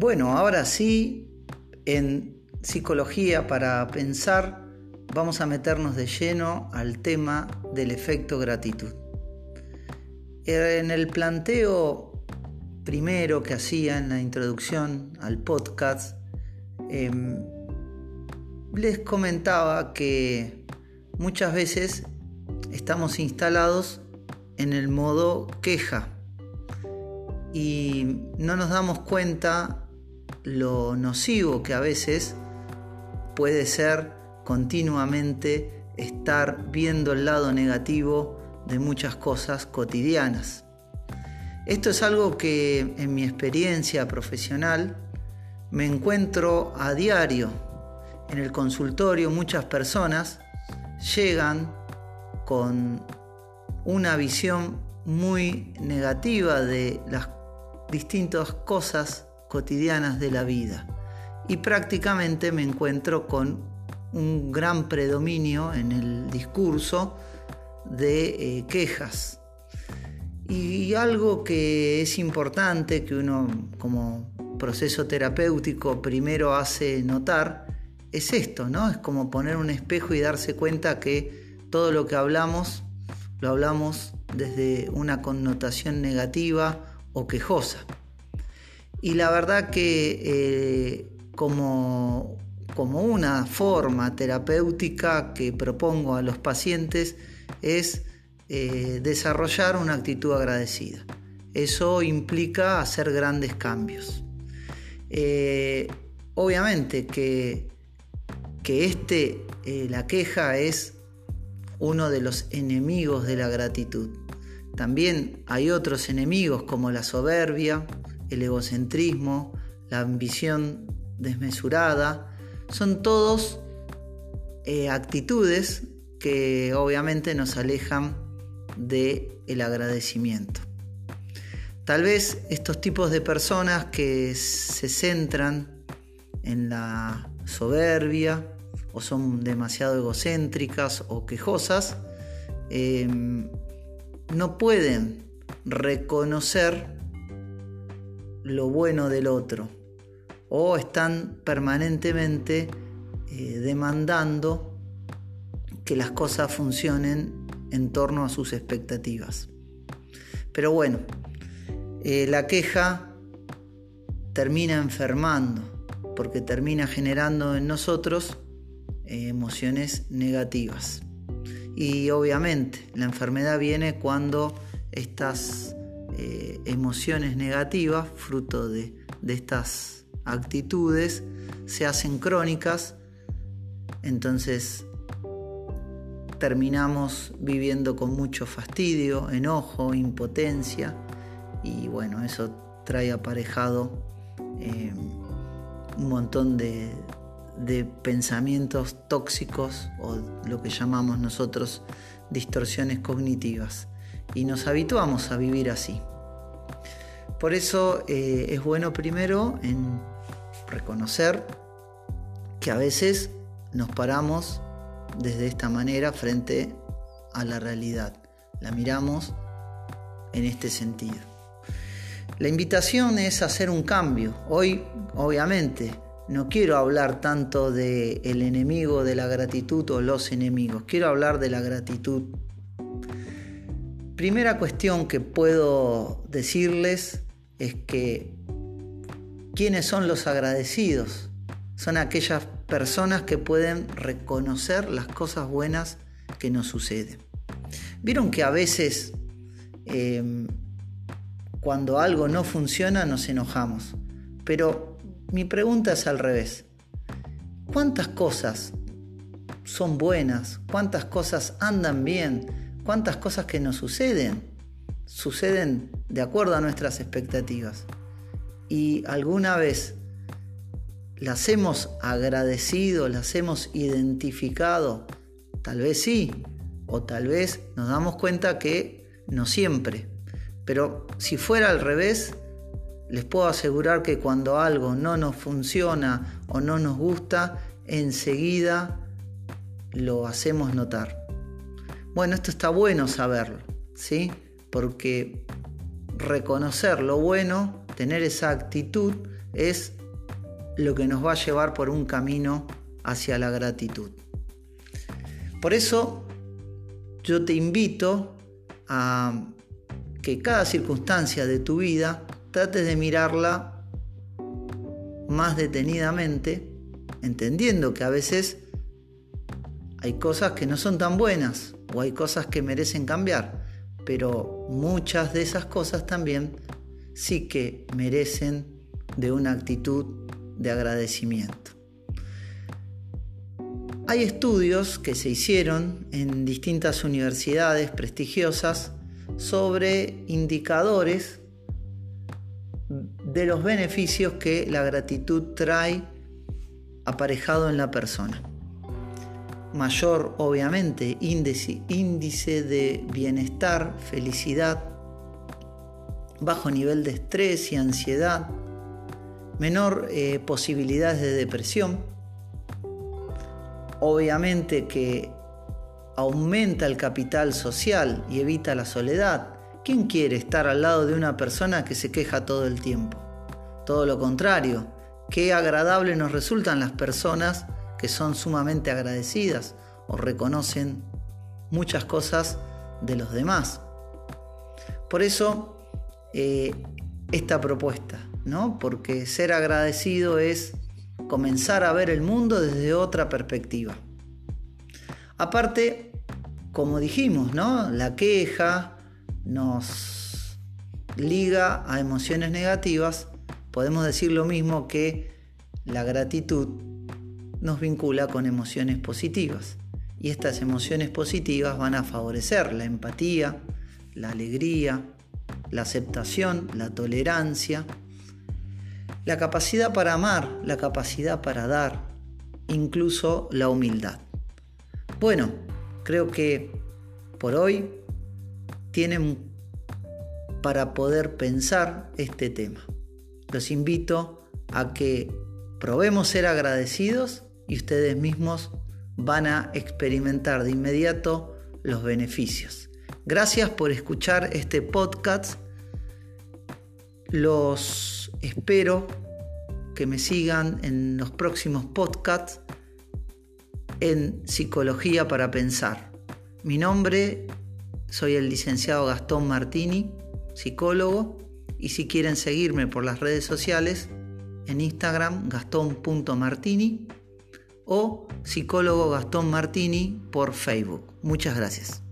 Bueno, ahora sí, en psicología para pensar, vamos a meternos de lleno al tema del efecto gratitud. En el planteo primero que hacía en la introducción al podcast, em, les comentaba que muchas veces estamos instalados en el modo queja y no nos damos cuenta lo nocivo que a veces puede ser continuamente estar viendo el lado negativo de muchas cosas cotidianas. Esto es algo que en mi experiencia profesional me encuentro a diario. En el consultorio muchas personas llegan con una visión muy negativa de las distintas cosas cotidianas de la vida y prácticamente me encuentro con un gran predominio en el discurso de eh, quejas. Y algo que es importante que uno como proceso terapéutico primero hace notar es esto, ¿no? Es como poner un espejo y darse cuenta que todo lo que hablamos lo hablamos desde una connotación negativa o quejosa. Y la verdad que eh, como, como una forma terapéutica que propongo a los pacientes es eh, desarrollar una actitud agradecida. Eso implica hacer grandes cambios. Eh, obviamente que, que este, la queja es uno de los enemigos de la gratitud. También hay otros enemigos como la soberbia, el egocentrismo, la ambición desmesurada. Son todos eh, actitudes que obviamente nos alejan del el agradecimiento. Tal vez estos tipos de personas que se centran en la soberbia o son demasiado egocéntricas o quejosas, eh, no pueden reconocer lo bueno del otro o están permanentemente eh, demandando que las cosas funcionen en torno a sus expectativas. Pero bueno, eh, la queja termina enfermando porque termina generando en nosotros eh, emociones negativas. Y obviamente la enfermedad viene cuando estas eh, emociones negativas, fruto de, estas actitudes, se hacen crónicas, entonces terminamos viviendo con mucho fastidio, enojo, impotencia y bueno, eso trae aparejado eh, un montón de pensamientos tóxicos o lo que llamamos nosotros distorsiones cognitivas y nos habituamos a vivir así. Por eso eh, es bueno primero en reconocer que a veces nos paramos desde esta manera frente a la realidad. La miramos en este sentido. La invitación es hacer un cambio. Hoy, obviamente, no quiero hablar tanto de el enemigo de la gratitud o los enemigos, quiero hablar de la gratitud. Primera cuestión que puedo decirles es que ¿quiénes son los agradecidos? Son aquellas personas que pueden reconocer las cosas buenas que nos suceden. Vieron que a veces em, cuando algo no funciona nos enojamos, pero mi pregunta es al revés. ¿Cuántas cosas son buenas? ¿Cuántas cosas andan bien? ¿Cuántas cosas que nos suceden? Suceden de acuerdo a nuestras expectativas. Y alguna vez las hemos agradecido, las hemos identificado, tal vez sí, o tal vez nos damos cuenta que no siempre. Pero si fuera al revés, les puedo asegurar que cuando algo no nos funciona o no nos gusta, enseguida lo hacemos notar. Bueno, esto está bueno saberlo, ¿sí? Porque reconocer lo bueno, tener esa actitud, es lo que nos va a llevar por un camino hacia la gratitud. Por eso yo te invito a que cada circunstancia de tu vida trates de mirarla más detenidamente, entendiendo que a veces hay cosas que no son tan buenas o hay cosas que merecen cambiar, pero muchas de esas cosas también sí que merecen de una actitud de agradecimiento. Hay estudios que se hicieron en distintas universidades prestigiosas sobre indicadores de los beneficios que la gratitud trae aparejado en la persona. Mayor, obviamente, índice, índice de bienestar, felicidad, bajo nivel de estrés y ansiedad, menor eh, posibilidades de depresión. Obviamente que aumenta el capital social y evita la soledad. ¿Quién quiere estar al lado de una persona que se queja todo el tiempo? Todo lo contrario, qué agradable nos resultan las personas que son sumamente agradecidas o reconocen muchas cosas de los demás. Por eso, eh, esta propuesta, ¿no? Porque ser agradecido es comenzar a ver el mundo desde otra perspectiva. Aparte, como dijimos, ¿no? La queja nos liga a emociones negativas. Podemos decir lo mismo que la gratitud nos vincula con emociones positivas. Y estas emociones positivas van a favorecer la empatía, la alegría, la aceptación, la tolerancia, la capacidad para amar, la capacidad para dar, incluso la humildad. Bueno, creo que por hoy tienen para poder pensar este tema. Los invito a que probemos ser agradecidos y ustedes mismos van a experimentar de inmediato los beneficios. Gracias por escuchar este podcast. Los espero que me sigan en los próximos podcasts en Psicología para Pensar. Mi nombre, soy el licenciado Gastón Martini, psicólogo, y si quieren seguirme por las redes sociales, en Instagram gastón.martini o psicólogo Gastón Martini por Facebook. Muchas gracias.